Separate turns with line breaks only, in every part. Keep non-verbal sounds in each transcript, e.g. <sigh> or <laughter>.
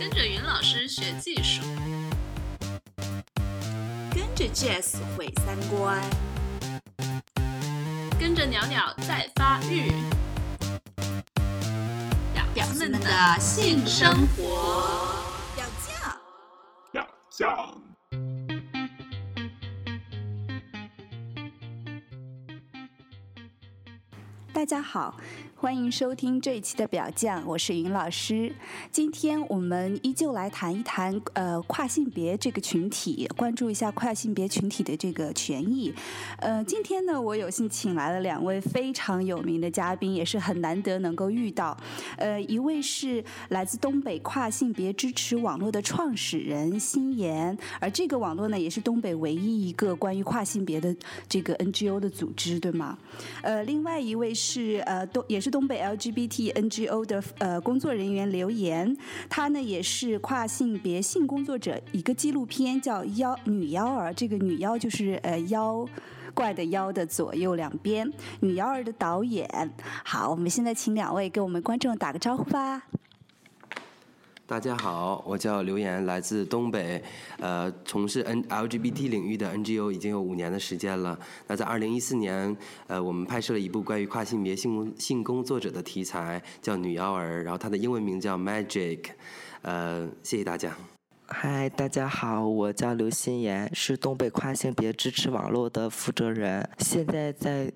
跟着云老师学技术，
跟着 Jazz 毁三观，
跟着鸟鸟在发育，
表们的性生活表酱。
表酱。
大家好，欢迎收听这一期的表酱，我是云老师。今天我们依旧来谈一谈呃跨性别这个群体，关注一下跨性别群体的这个权益。呃，今天呢，我有幸请来了两位非常有名的嘉宾，也是很难得能够遇到。呃，一位是来自东北跨性别支持网络的创始人辛言，而这个网络呢，也是东北唯一一个关于跨性别的这个 NGO 的组织，对吗？呃，另外一位是呃东也是东北 LGBT NGO 的呃工作人员留言，他呢也是跨性别性工作者，一个纪录片叫《妖女妖儿》，这个女妖就是呃妖。怪的妖的左右两边，女妖儿的导演。好，我们现在请两位给我们观众打个招呼吧。
大家好，我叫刘岩，来自东北，呃，从事 N LGBT 领域的 NGO 已经有五年的时间了。那在二零一四年，呃，我们拍摄了一部关于跨性别性性工作者的题材，叫《女妖儿》，然后它的英文名叫 Magic。呃，谢谢大家。
嗨，大家好，我叫刘新言，是东北跨性别支持网络的负责人，现在在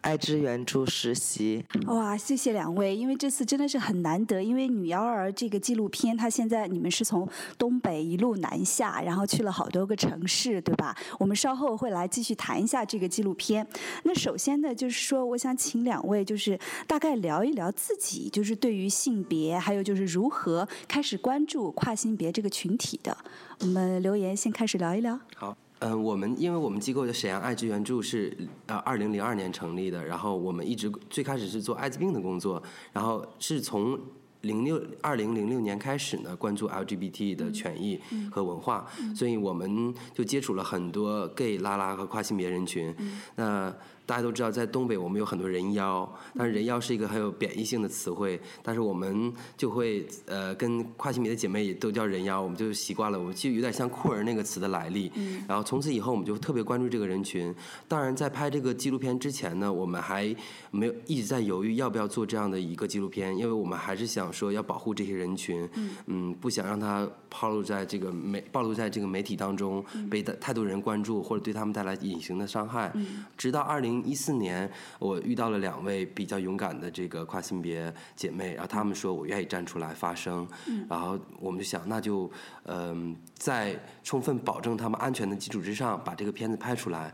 爱之援助实习。
哇，谢谢两位，因为这次真的是很难得，因为《女幺儿》这个纪录片，它现在你们是从东北一路南下，然后去了好多个城市，对吧？我们稍后会来继续谈一下这个纪录片。那首先呢，就是说，我想请两位就是大概聊一聊自己，就是对于性别，还有就是如何开始关注跨性别这个群体的。我们留言先开始聊一聊。
好，嗯、我们因为我们机构的沈阳爱之援助是呃二零零二年成立的，然后我们一直最开始是做艾滋病的工作，然后是从零六二零零六年开始呢，关注 LGBT 的权益和文化，所以我们就接触了很多 gay、拉拉和跨性别人群。那大家都知道，在东北我们有很多人妖，但是人妖是一个很有贬义性的词汇，但是我们就会呃跟跨性别的姐妹也都叫人妖，我们就习惯了，我们就有点像酷儿那个词的来历。嗯然后从此以后，我们就特别关注这个人群。当然，在拍这个纪录片之前呢，我们还没有一直在犹豫要不要做这样的一个纪录片，因为我们还是想说要保护这些人群，嗯，不想让他暴露在这个媒暴露在这个媒体当中，被太多人关注或者对他们带来隐形的伤害。嗯直到二零一四年，我遇到了两位比较勇敢的这个跨性别姐妹，然后她们说我愿意站出来发声，然后我们就想那就嗯、在充分保证他们安全的基础之上，把这个片子拍出来。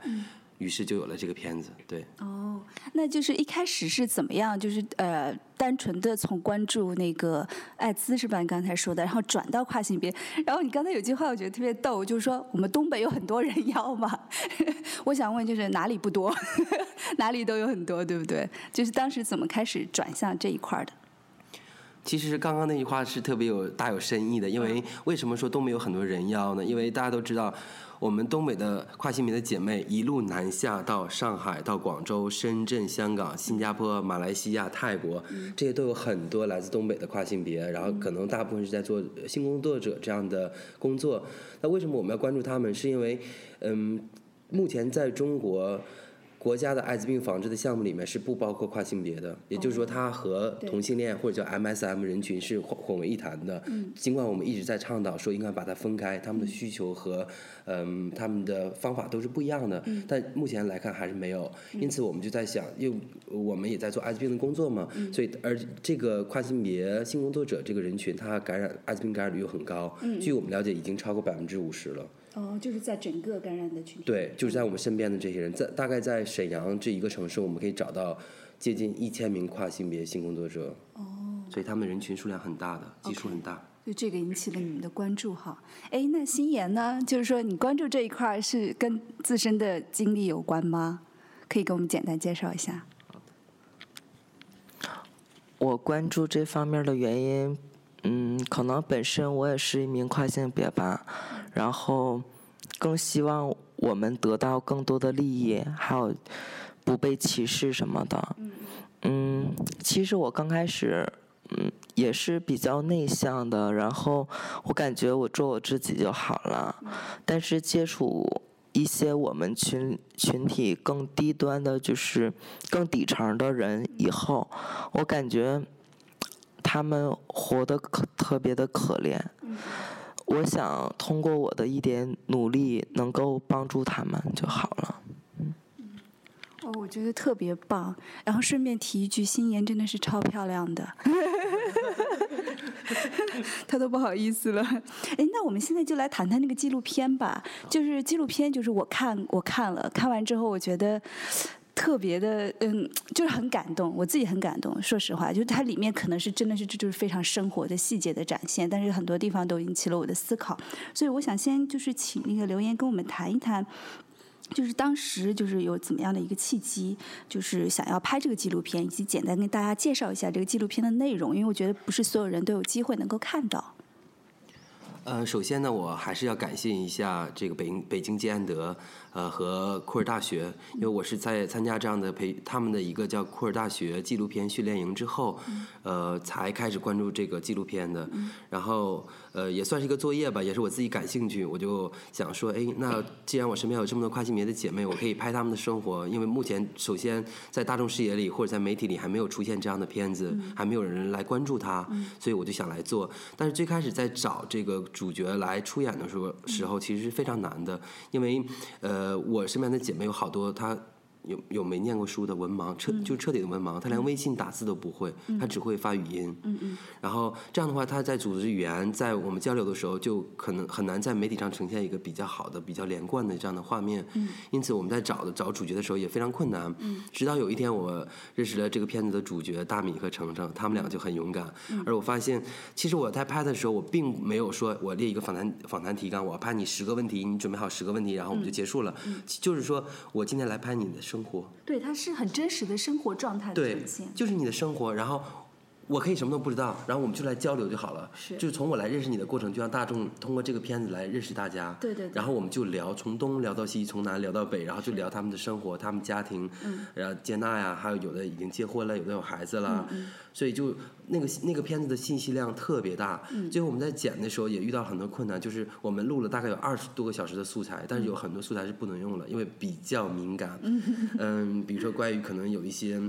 于是就有了这个片子，对。
哦，那就是一开始是怎么样？就是呃，单纯的从关注那个艾滋是吧？你刚才说的，然后转到跨性别。然后你刚才有句话我觉得特别逗，就是说我们东北有很多人妖嘛。<laughs> 我想问，就是哪里不多？<laughs> 哪里都有很多，对不对？就是当时怎么开始转向这一块儿的？
其实刚刚那句话是特别有大有深意的，因为为什么说东北有很多人妖呢？因为大家都知道，我们东北的跨性别的姐妹一路南下到上海、到广州、深圳、香港、新加坡、马来西亚、泰国，这些都有很多来自东北的跨性别，然后可能大部分是在做性工作者这样的工作。那为什么我们要关注他们？是因为，嗯，目前在中国。国家的艾滋病防治的项目里面是不包括跨性别的，也就是说，它和同性恋或者叫 MSM 人群是混混为一谈的。尽管我们一直在倡导说应该把它分开，他们的需求和嗯。他们的方法都是不一样的，但目前来看还是没有。因此，我们就在想，因为我们也在做艾滋病的工作嘛，所以而这个跨性别性工作者这个人群，他感染艾滋病感染率又很高，据我们了解，已经超过百分之五十了。
哦，就是在整个感染的群体。
对，就是在我们身边的这些人，在大概在沈阳这一个城市，我们可以找到接近一千名跨性别性工作者。
哦，
所以他们人群数量很大的，基数很大。
就这个引起了你们的关注哈。哎，那心妍呢？就是说你关注这一块是跟自身的经历有关吗？可以给我们简单介绍一下。
我关注这方面的原因，嗯，可能本身我也是一名跨性别吧，然后更希望我们得到更多的利益，还有不被歧视什么的。嗯，其实我刚开始嗯，也是比较内向的，然后我感觉我做我自己就好了。但是接触一些我们群群体更低端的，就是更底层的人以后，我感觉他们活得可特别的可怜。我想通过我的一点努力，能够帮助他们就好了。
哦，我觉得特别棒。然后顺便提一句，心妍真的是超漂亮的，<laughs> 她都不好意思了。哎，那我们现在就来谈谈那个纪录片吧。就是纪录片，就是我看我看了，看完之后我觉得。特别的，嗯，就是很感动，我自己很感动。说实话，就是它里面可能是真的是这就是非常生活的细节的展现，但是很多地方都引起了我的思考。所以我想先就是请那个留言跟我们谈一谈，就是当时就是有怎么样的一个契机，就是想要拍这个纪录片，以及简单跟大家介绍一下这个纪录片的内容，因为我觉得不是所有人都有机会能够看到。
呃，首先呢，我还是要感谢一下这个北京北京吉安德。呃，和库尔大学，因为我是在参加这样的培他们的一个叫库尔大学纪录片训练营之后，呃，才开始关注这个纪录片的。然后呃，也算是一个作业吧，也是我自己感兴趣，我就想说，哎，那既然我身边有这么多跨性别的姐妹，我可以拍她们的生活。因为目前首先在大众视野里或者在媒体里还没有出现这样的片子，还没有人来关注它，所以我就想来做。但是最开始在找这个主角来出演的时候，时候其实是非常难的，因为呃。呃，我身边的姐妹有好多，她。有有没念过书的文盲，彻就彻底的文盲，他连微信打字都不会，他只会发语音。嗯嗯。然后这样的话，他在组织语言，在我们交流的时候，就可能很难在媒体上呈现一个比较好的、比较连贯的这样的画面。嗯。因此，我们在找的找主角的时候也非常困难。嗯。直到有一天，我认识了这个片子的主角大米和程程，他们俩就很勇敢。嗯。而我发现，其实我在拍的时候，我并没有说我列一个访谈访谈提纲，我要拍你十个问题，你准备好十个问题，然后我们就结束了。嗯。就是说我今天来拍你的生活。
对，它是很真实的生活状态的呈现。
就是你的生活，然后我可以什么都不知道，然后我们就来交流就好了。
是，
就是从我来认识你的过程，就让大众通过这个片子来认识大家。
对对。
然后我们就聊，从东聊到西，从南聊到北，然后就聊他们的生活、他们家庭，然后接纳呀，还有有的已经结婚了，有的有孩子了，嗯所以就。那个那个片子的信息量特别大，最后我们在剪的时候也遇到很多困难，就是我们录了大概有二十多个小时的素材，但是有很多素材是不能用了，因为比较敏感。嗯，比如说关于可能有一些。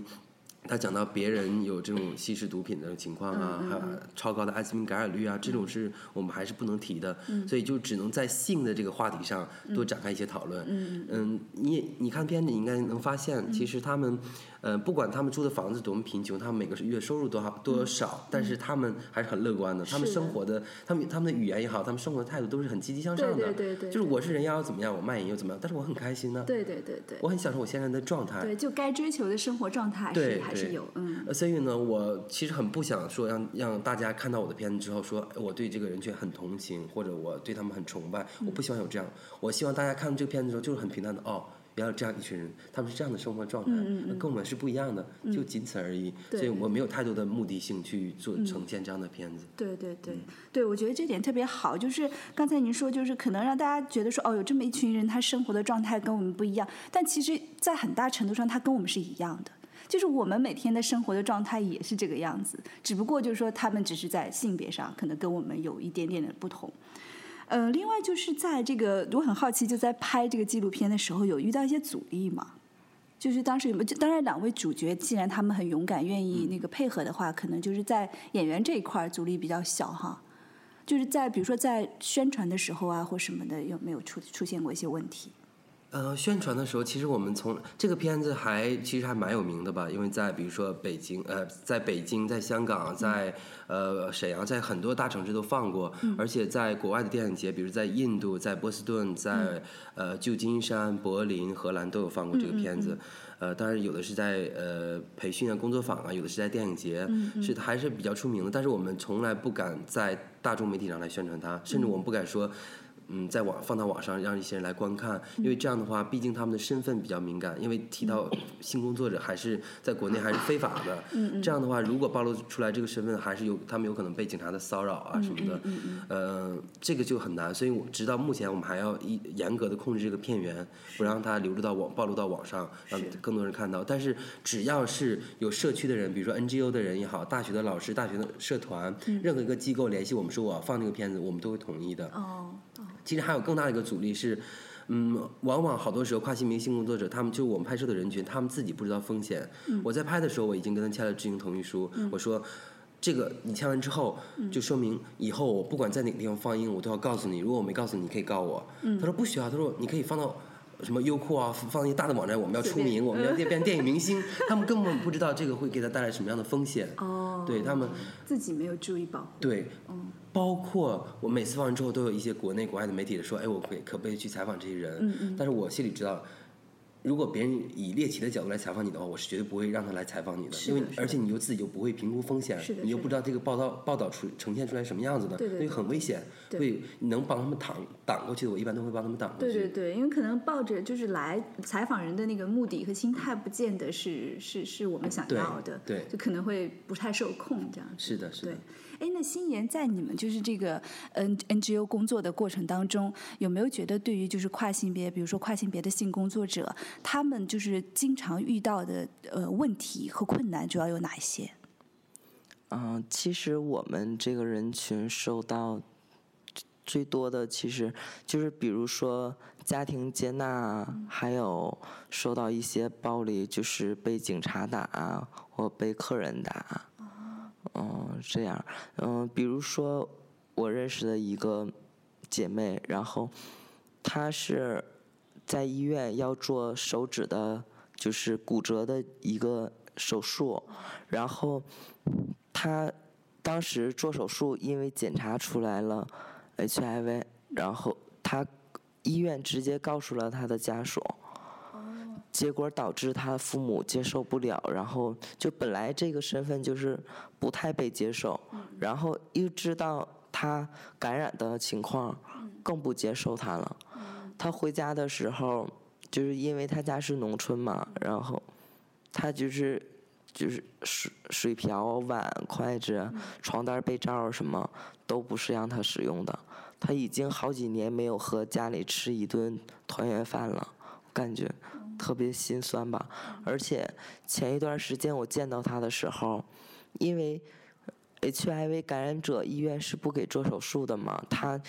他讲到别人有这种吸食毒品的情况啊，还有超高的艾滋病感染率啊，这种是我们还是不能提的，所以就只能在性的这个话题上多展开一些讨论。嗯，你你看片子，你应该能发现，其实他们，呃，不管他们住的房子多么贫穷，他们每个月收入多少多少，但是他们还是很乐观的。他们生活的，他们他们的语言也好，他们生活的态度都是很积极向上的。
对对对。
就是我是人妖怎么样，我卖淫又怎么样，但是我很开心呢。
对对对对。
我很享受我现在的状态。
对，就该追求的生活状态是还是有，嗯。
所以呢，我其实很不想说让让大家看到我的片子之后说我对这个人群很同情，或者我对他们很崇拜。我不希望有这样。我希望大家看这个片子的时候就是很平淡的哦，原来有这样一群人，他们是这样的生活状态，跟我们是不一样的，就仅此而已。所以我没有太多的目的性去做呈现这样的片子。
对对对，对我觉得这点特别好。就是刚才您说，就是可能让大家觉得说哦，有这么一群人，他生活的状态跟我们不一样，但其实，在很大程度上，他跟我们是一样的。就是我们每天的生活的状态也是这个样子，只不过就是说他们只是在性别上可能跟我们有一点点的不同。呃，另外就是在这个我很好奇，就在拍这个纪录片的时候有遇到一些阻力吗？就是当时有没有？当然两位主角既然他们很勇敢，愿意那个配合的话，可能就是在演员这一块阻力比较小哈。就是在比如说在宣传的时候啊或什么的，有没有出出现过一些问题？
呃，宣传的时候，其实我们从这个片子还其实还蛮有名的吧，因为在比如说北京，呃，在北京，在香港，在呃沈阳，在很多大城市都放过，而且在国外的电影节，比如在印度，在波士顿，在呃旧金山、柏林、荷兰都有放过这个片子。呃，当然有的是在呃培训啊、工作坊啊，有的是在电影节，是还是比较出名的。但是我们从来不敢在大众媒体上来宣传它，甚至我们不敢说。嗯，在网放到网上让一些人来观看，因为这样的话，毕竟他们的身份比较敏感，因为提到 <clears throat> 性工作者还是在国内还是非法的。嗯这样的话，如果暴露出来这个身份，还是有他们有可能被警察的骚扰啊什么的。嗯嗯呃，这个就很难，所以我直到目前我们还要一严格的控制这个片源，不让它流入到网暴露到网上，让更多人看到。但是只要是有社区的人，比如说 NGO 的人也好，大学的老师、大学的社团，任何一个机构联系我们说我要放这个片子，我们都会同意的。
哦，
其实还有更大的一个阻力是，嗯，往往好多时候跨性明星工作者，他们就我们拍摄的人群，他们自己不知道风险。我在拍的时候，我已经跟他签了知情同意书，我说。这个你签完之后，就说明以后我不管在哪个地方放映，我都要告诉你。如果我没告诉你，你可以告我。他说不需要，他说你可以放到什么优酷啊，放一些大的网站，我们要出名，我们要变变电影明星。<laughs> 他们根本不知道这个会给他带来什么样的风险。
哦，
对他们
自己没有注意保护。
对，包括我每次放完之后，都有一些国内国外的媒体说，哎，我可以可不可以去采访这些人？
嗯嗯
但是我心里知道，如果别人以猎奇的角度来采访你的话，我是绝对不会让他来采访你的，因为而且你又自己又不会评估风险，你又不知道这个报道报道出呈现出来什么样子的，所以很危险。
对
所以你能帮他们挡挡过去的，我一般都会帮他们挡过去。
对对对，因为可能抱着就是来采访人的那个目的和心态，不见得是是是我们想要的，
对
就可能会不太受控这样。
是的，是
对
的。，
哎，那新妍在你们就是这个 N NGO 工作的过程当中，有没有觉得对于就是跨性别，比如说跨性别的性工作者，他们就是经常遇到的呃问题和困难主要有哪一些？
嗯，其实我们这个人群受到最多的，其实就是比如说家庭接纳啊，还有受到一些暴力，就是被警察打啊，或被客人打。嗯，这样，嗯，比如说我认识的一个姐妹，然后她是在医院要做手指的，就是骨折的一个手术，然后她当时做手术，因为检查出来了 HIV，然后她医院直接告诉了她的家属。结果导致他父母接受不了，然后就本来这个身份就是不太被接受，然后又知道他感染的情况，更不接受他了。他回家的时候，就是因为他家是农村嘛，然后他就是就是水水瓢、碗、筷子、床单、被罩什么都不是让他使用的。他已经好几年没有和家里吃一顿团圆饭了，感觉特别心酸吧。而且前一段时间我见到他的时候，因为 HIV 感染者医院是不给做手术的嘛，他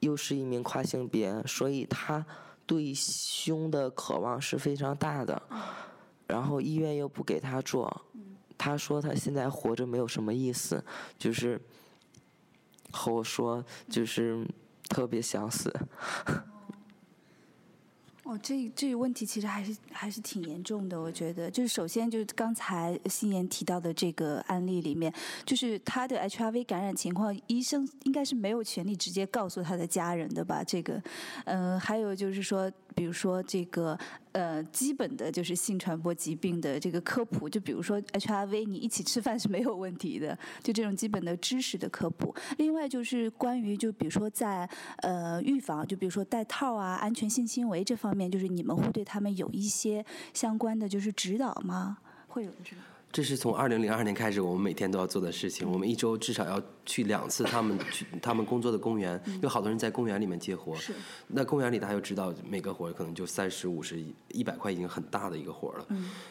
又是一名跨性别，所以他对胸的渴望是非常大的。然后医院又不给他做，他说他现在活着没有什么意思，就是和我说就是特别想死。<laughs>
哦，这这个问题其实还是还是挺严重的，我觉得。就是首先就是刚才新妍提到的这个案例里面，就是他的 HIV 感染情况，医生应该是没有权利直接告诉他的家人的吧？这个，嗯，还有就是说，比如说这个呃基本的就是性传播疾病的这个科普，就比如说 HIV，你一起吃饭是没有问题的，<laughs> 就这种基本的知识的科普。另外就是关于就比如说在呃预防，就比如说戴套啊、安全性行为这方面，就是你们会对他们有一些相关的就是指导吗？会有？
这是从二零零二年开始，我们每天都要做的事情。我们一周至少要去两次他们去他们工作的公园，有好多人在公园里面接活。
是
那公园里大家就知道，每个活可能就三十五十、一百块已经很大的一个活了。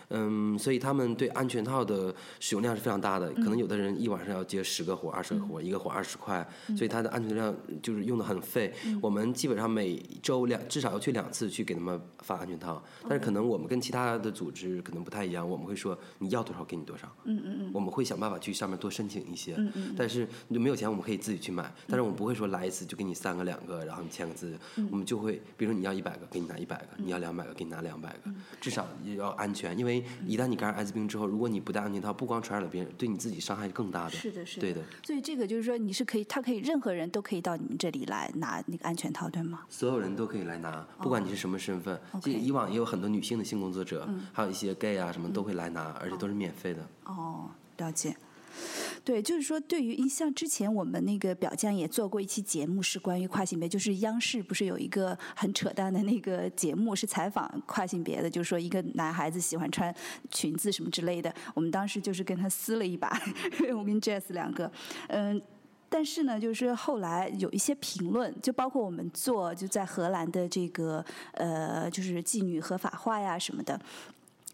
嗯所以他们对安全套的使用量是非常大的。可能有的人一晚上要接十个活、二十个活，一个活二十块，所以他的安全量就是用的很费。我们基本上每周两至少要去两次去给他们发安全套，但是可能我们跟其他的组织可能不太一样，我们会说你要多少给你多少。
嗯嗯嗯
我们会想办法去上面多申请一些，
嗯嗯
但是你就没有钱，我们可以自己去买，但是我们不会说来一次就给你三个两个，然后你签个字，
嗯
我们就会，比如说你要一百个，给你拿一百个，你要两百个，给你拿两百个，至少也要安全，因为一旦你感染艾滋病之后，如果你不戴安全套，不光传染了别人，对你自己伤害更大的。
是的，是的。
对的。
所以这个就是说，你是可以，他可以任何人都可以到你们这里来拿那个安全套，对吗？
所有人都可以来拿，不管你是什么身份。
哦 OK
以往也有很多女性的性工作者，还有一些 gay 啊什么都会来拿，而且都是免费的。
哦，了解。对，就是说，对于像之前我们那个表匠也做过一期节目，是关于跨性别，就是央视不是有一个很扯淡的那个节目，是采访跨性别的，就是说一个男孩子喜欢穿裙子什么之类的。我们当时就是跟他撕了一把，我跟 Jess 两个，嗯。但是呢，就是后来有一些评论，就包括我们做就在荷兰的这个呃，就是妓女合法化呀什么的，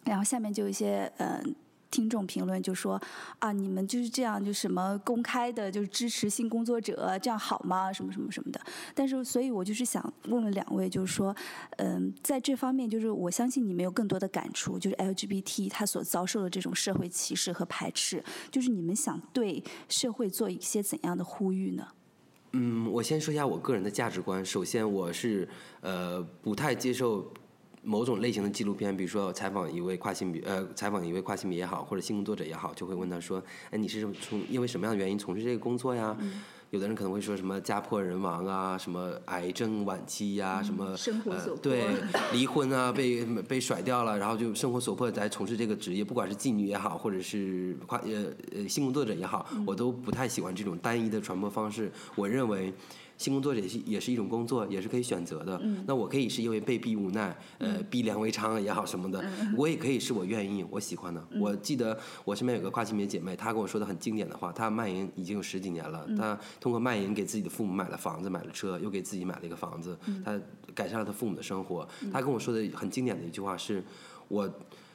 然后下面就一些嗯。听众评论就说啊，你们就是这样，就什么公开的，就支持性工作者，这样好吗？什么什么什么的。但是，所以我就是想问问两位，就是说，嗯，在这方面，就是我相信你们有更多的感触，就是 LGBT 他所遭受的这种社会歧视和排斥，就是你们想对社会做一些怎样的呼吁呢？
嗯，我先说一下我个人的价值观。首先，我是呃不太接受。某种类型的纪录片，比如说采访一位跨性别，呃，采访一位跨性别也好，或者性工作者也好，就会问他说：“哎，你是从因为什么样的原因从事这个工作呀？”有的人可能会说什么家破人亡啊，什么癌症晚期呀，什么
生活所迫，
对，离婚啊，被被甩掉了，然后就生活所迫来从事这个职业，不管是妓女也好，或者是跨呃呃性工作者也好，我都不太喜欢这种单一的传播方式。我认为。性工作者也是也是一种工作，也是可以选择的。那我可以是因为被逼无奈，呃，逼良为娼也好什么的。我也可以是我愿意，我喜欢的。我记得我身边有个跨性别姐妹，她跟我说的很经典的话。她卖淫已经有十几年了，她通过卖淫给自己的父母买了房子，买了车，又给自己买了一个房子。她改善了她父母的生活。她跟我说的很经典的一句话是：我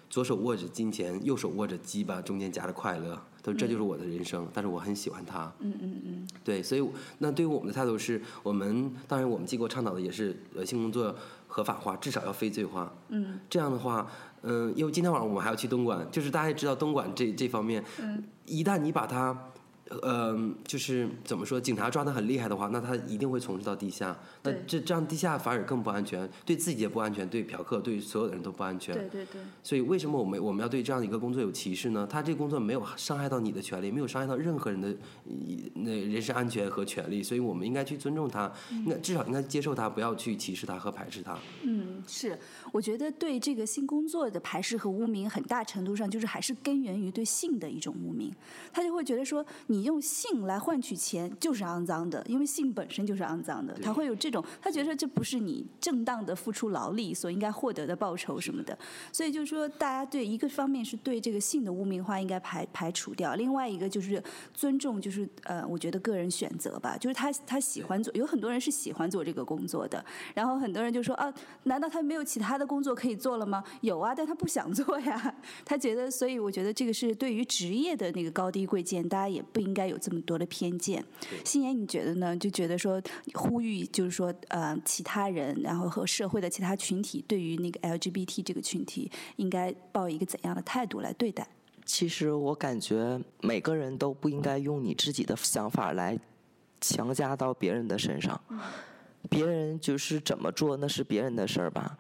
左手握着金钱，右手握着鸡巴，中间夹着快乐。他说：“这就是我的人生，但是我很喜欢他。”
嗯嗯嗯。
对，所以那对于我们的态度是，我们当然我们机构倡导的也是呃性工作合法化，至少要非罪化。
嗯。
这样的话，嗯，因为今天晚上我们还要去东莞，就是大家也知道东莞这这方面，一旦你把它。呃，就是怎么说，警察抓的很厉害的话，那他一定会从事到地下。那这这样地下反而更不安全，对自己也不安全，对嫖客，对所有的人都不安全。
对对对。
所以为什么我们我们要对这样的一个工作有歧视呢？他这个工作没有伤害到你的权利，没有伤害到任何人的那人身安全和权利，所以我们应该去尊重他，应该至少应该接受他，不要去歧视他和排斥他。
嗯，是，我觉得对这个性工作的排斥和污名，很大程度上就是还是根源于对性的一种污名，他就会觉得说你。用性来换取钱就是肮脏的，因为性本身就是肮脏的。他会有这种，他觉得这不是你正当的付出劳力所应该获得的报酬什么的。所以就是说，大家对一个方面是对这个性的污名化应该排排除掉，另外一个就是尊重，就是呃，我觉得个人选择吧。就是他他喜欢做，有很多人是喜欢做这个工作的。然后很多人就说啊，难道他没有其他的工作可以做了吗？有啊，但他不想做呀。他觉得，所以我觉得这个是对于职业的那个高低贵贱，大家也不应。该有这么多的偏见，心妍，你觉得呢？就觉得说呼吁，就是说呃，其他人，然后和社会的其他群体，对于那个 LGBT 这个群体，应该抱一个怎样的态度来对待？
其实我感觉每个人都不应该用你自己的想法来强加到别人的身上，别人就是怎么做那是别人的事儿吧，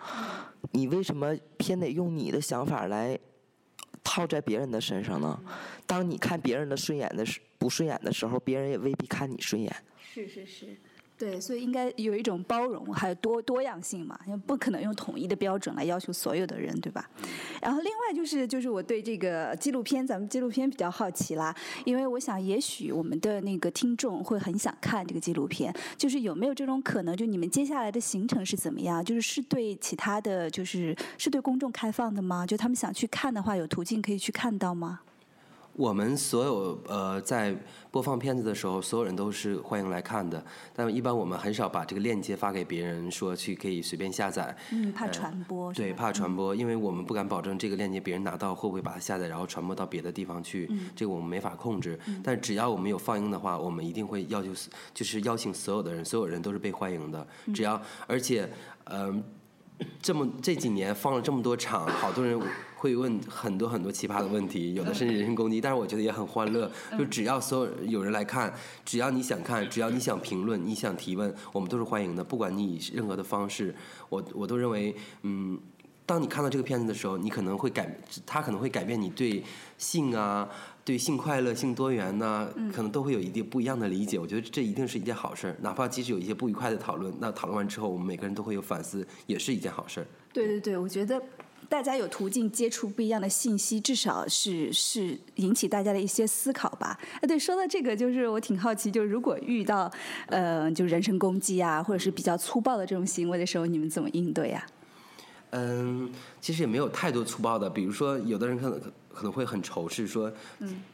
你为什么偏得用你的想法来？套在别人的身上呢？当你看别人的顺眼的时不顺眼的时候，别人也未必看你顺眼。
是是是。对，所以应该有一种包容，还有多多样性嘛，因为不可能用统一的标准来要求所有的人，对吧？然后另外就是，就是我对这个纪录片，咱们纪录片比较好奇啦，因为我想，也许我们的那个听众会很想看这个纪录片，就是有没有这种可能？就你们接下来的行程是怎么样？就是是对其他的就是是对公众开放的吗？就他们想去看的话，有途径可以去看到吗？
我们所有呃在播放片子的时候，所有人都是欢迎来看的。但一般我们很少把这个链接发给别人，说去可以随便下载。
嗯，怕传播。
对，怕传播，因为我们不敢保证这个链接别人拿到会不会把它下载，然后传播到别的地方去。嗯。这个我们没法控制。嗯。但只要我们有放映的话，我们一定会要求，就是邀请所有的人，所有人都是被欢迎的。只要，而且，嗯。这么这几年放了这么多场，好多人会问很多很多奇葩的问题，有的甚至人身攻击，但是我觉得也很欢乐。就只要所有有人来看，只要你想看，只要你想评论，你想提问，我们都是欢迎的。不管你以任何的方式，我我都认为，嗯。当你看到这个片子的时候，你可能会改，它可能会改变你对性啊、对性快乐、性多元呢，可能都会有一定不一样的理解。我觉得这一定是一件好事儿，哪怕即使有一些不愉快的讨论，那讨论完之后，我们每个人都会有反思，也是一件好事儿。
对对对，我觉得。大家有途径接触不一样的信息，至少是是引起大家的一些思考吧。啊，对，说到这个，就是我挺好奇，就是如果遇到呃，就人身攻击啊，或者是比较粗暴的这种行为的时候，你们怎么应对呀、
嗯，其实也没有太多粗暴的，比如说有的人可能可能会很仇视，说，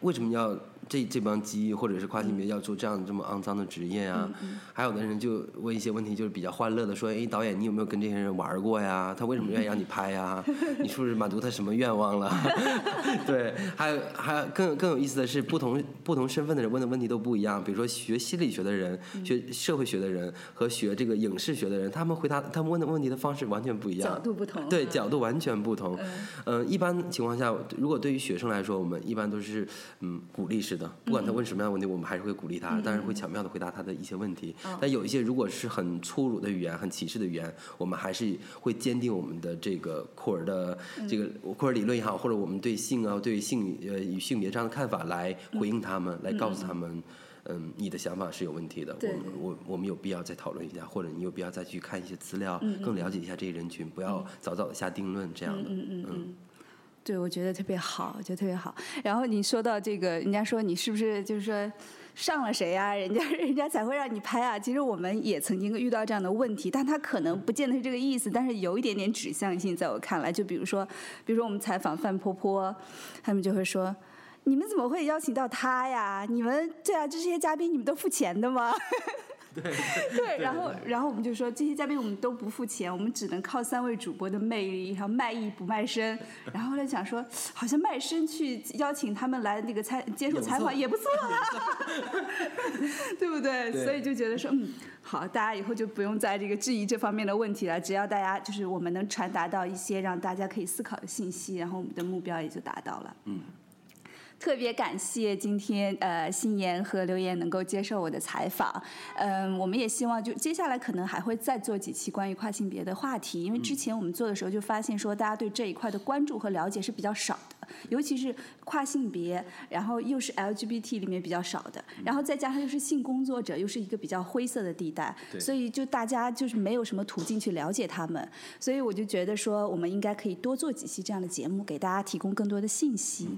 为什么要这这帮鸡或者是跨性别要做这样这么肮脏的职业啊？还有的人就问一些问题，就是比较欢乐的说，哎，导演你有没有跟这些人玩过呀？他为什么愿意让你拍呀？<laughs> 你是不是满足他什么愿望了？<laughs> 对，还有还有更更有意思的是，不同不同身份的人问的问题都不一样。比如说学心理学的人、学社会学的人和学这个影视学的人，他们回答他们问的问题的方式完全不一样，
角度不同
对，角度完全不同。嗯、一般情况下，如果对于学生来说，我们一般都是嗯鼓励式的，不管他问什么样的问题，我们还是会鼓励他，但是会巧妙的回答他的一些问题。但有一些如果是很粗鲁的语言、很歧视的语言，我们还是会坚定我们的这个库尔的这个库尔理论也好，或者我们对性啊、对性呃与性别这样的看法来回应他们，来告诉他们。嗯，你的想法是有问题的，我们我我们有必要再讨论一下，或者你有必要再去看一些资料，
嗯
更了解一下这些人群，不要早早的下定论这样的。
嗯嗯。对，我觉得特别好，我觉得特别好。然后你说到这个，人家说你是不是就是说上了谁啊？人家 <laughs> 人家才会让你拍啊。其实我们也曾经遇到这样的问题，但他可能不见得是这个意思，但是有一点点指向性，在我看来，就比如说，比如说我们采访范婆婆，他们就会说。你们怎么会邀请到他呀？你们对啊，这些嘉宾你们都付钱的吗？<laughs> 对，然后然后我们就说这些嘉宾我们都不付钱，我们只能靠三位主播的魅力，然后卖艺不卖身。<laughs> 然后后来想说，好像卖身去邀请他们来那个采接受采访 <laughs> 也不错啊，<laughs> 对不对？
对
所以就觉得说，嗯，好，大家以后就不用在这个质疑这方面的问题了，只要大家就是我们能传达到一些让大家可以思考的信息，然后我们的目标也就达到了。
嗯。
特别感谢今天呃新言和刘岩能够接受我的采访，嗯，我们也希望就接下来可能还会再做几期关于跨性别的话题，因为之前我们做的时候就发现说大家对这一块的关注和了解是比较少的，尤其是跨性别，然后又是 LGBT 里面比较少的，然后再加上又是性工作者，又是一个比较灰色的地带，所以就大家就是没有什么途径去了解他们，所以我就觉得说我们应该可以多做几期这样的节目，给大家提供更多的信息。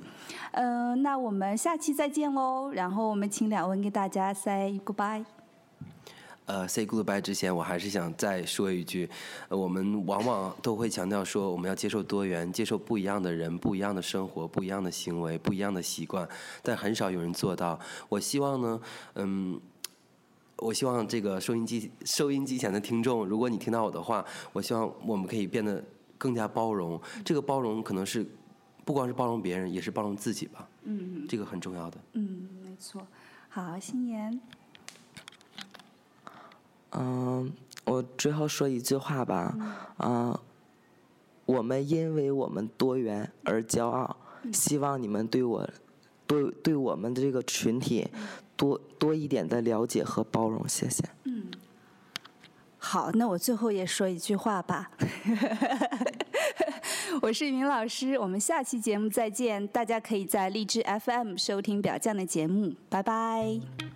嗯、那我们下期再见喽。然后我们请两位跟大家 say goodbye。
呃，say goodbye 之前，我还是想再说一句，呃我们往往都会强调说，我们要接受多元，接受不一样的人、不一样的生活、不一样的行为、不一样的习惯，但很少有人做到。我希望呢，嗯。我希望这个收音机收音机前的听众，如果你听到我的话，我希望我们可以变得更加包容。这个包容可能是不光是包容别人，也是包容自己吧。
嗯
这个很重要的。
嗯，没错。好，新言。
嗯，我最后说一句话吧，嗯，我们因为我们多元而骄傲，希望你们对我，对对我们的这个群体多多一点的了解和包容，谢谢。
嗯好，那我最后也说一句话吧。<laughs> 我是云老师，我们下期节目再见。大家可以在荔枝 FM 收听表酱的节目，拜拜。